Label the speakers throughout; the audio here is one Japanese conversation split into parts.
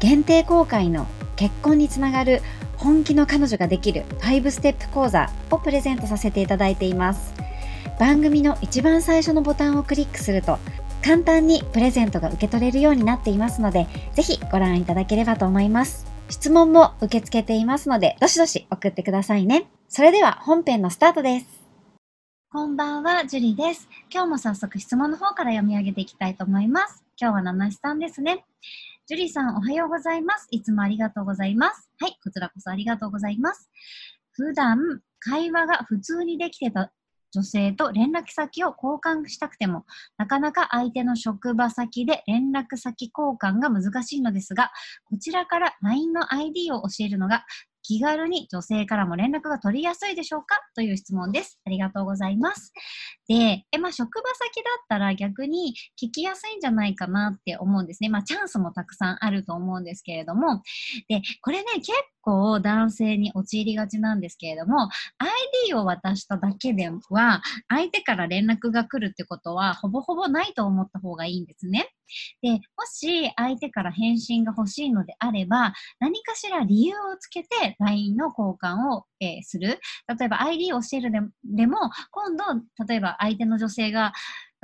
Speaker 1: 限定公開の結婚につながる本気の彼女ができる5ステップ講座をプレゼントさせていただいています番組の一番最初のボタンをクリックすると簡単にプレゼントが受け取れるようになっていますのでぜひご覧いただければと思います質問も受け付けていますのでどしどし送ってくださいねそれでは本編のスタートですこんばんは、ジュリです。今日も早速質問の方から読み上げていきたいと思います。今日は七七さんですね。ジュリーさん、おはようございます。いつもありがとうございます。はい、こちらこそありがとうございます。普段、会話が普通にできてた女性と連絡先を交換したくても、なかなか相手の職場先で連絡先交換が難しいのですが、こちらから LINE の ID を教えるのが気軽に女性からも連絡が取りやすいでしょうか？という質問です。ありがとうございます。で、えまあ、職場先だったら逆に聞きやすいんじゃないかなって思うんですね。まあ、チャンスもたくさんあると思うんですけれども、で、これね、結構男性に陥りがちなんですけれども、ID を渡しただけでは、相手から連絡が来るってことは、ほぼほぼないと思った方がいいんですね。で、もし相手から返信が欲しいのであれば、何かしら理由をつけて LINE の交換を、えー、する。例えば ID を教えるででも、今度、例えば相手の女性が、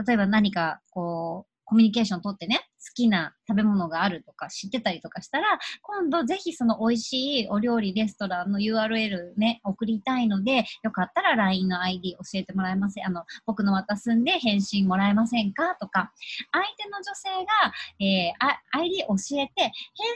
Speaker 1: 例えば何かこう、コミュニケーションをとってね、好きな食べ物があるとか知ってたりとかしたら、今度ぜひその美味しいお料理レストランの URL ね、送りたいので、よかったら LINE の ID 教えてもらえません。あの、僕の渡すんで返信もらえませんかとか、相手の女性が、えー、ID 教えて返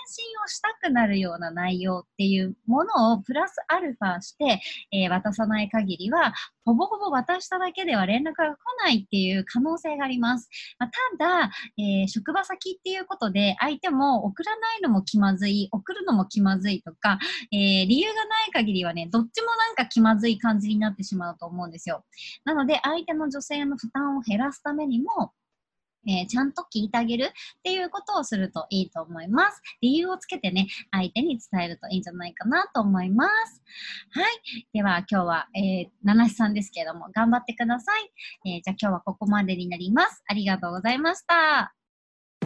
Speaker 1: 信をしたくなるような内容っていうものをプラスアルファして、えー、渡さない限りは、ほぼほぼ渡しただけでは連絡が来ないっていう可能性があります。まあ、ただ、えー、職場先っていうことで、相手も送らないのも気まずい、送るのも気まずいとか、えー、理由がない限りはね、どっちもなんか気まずい感じになってしまうと思うんですよ。なので、相手の女性の負担を減らすためにも、えー、ちゃんと聞いてあげるっていうことをするといいと思います。理由をつけてね、相手に伝えるといいんじゃないかなと思います。はい。では今日は、えー、七七さんですけれども、頑張ってください。えー、じゃあ今日はここまでになります。ありがとうございました。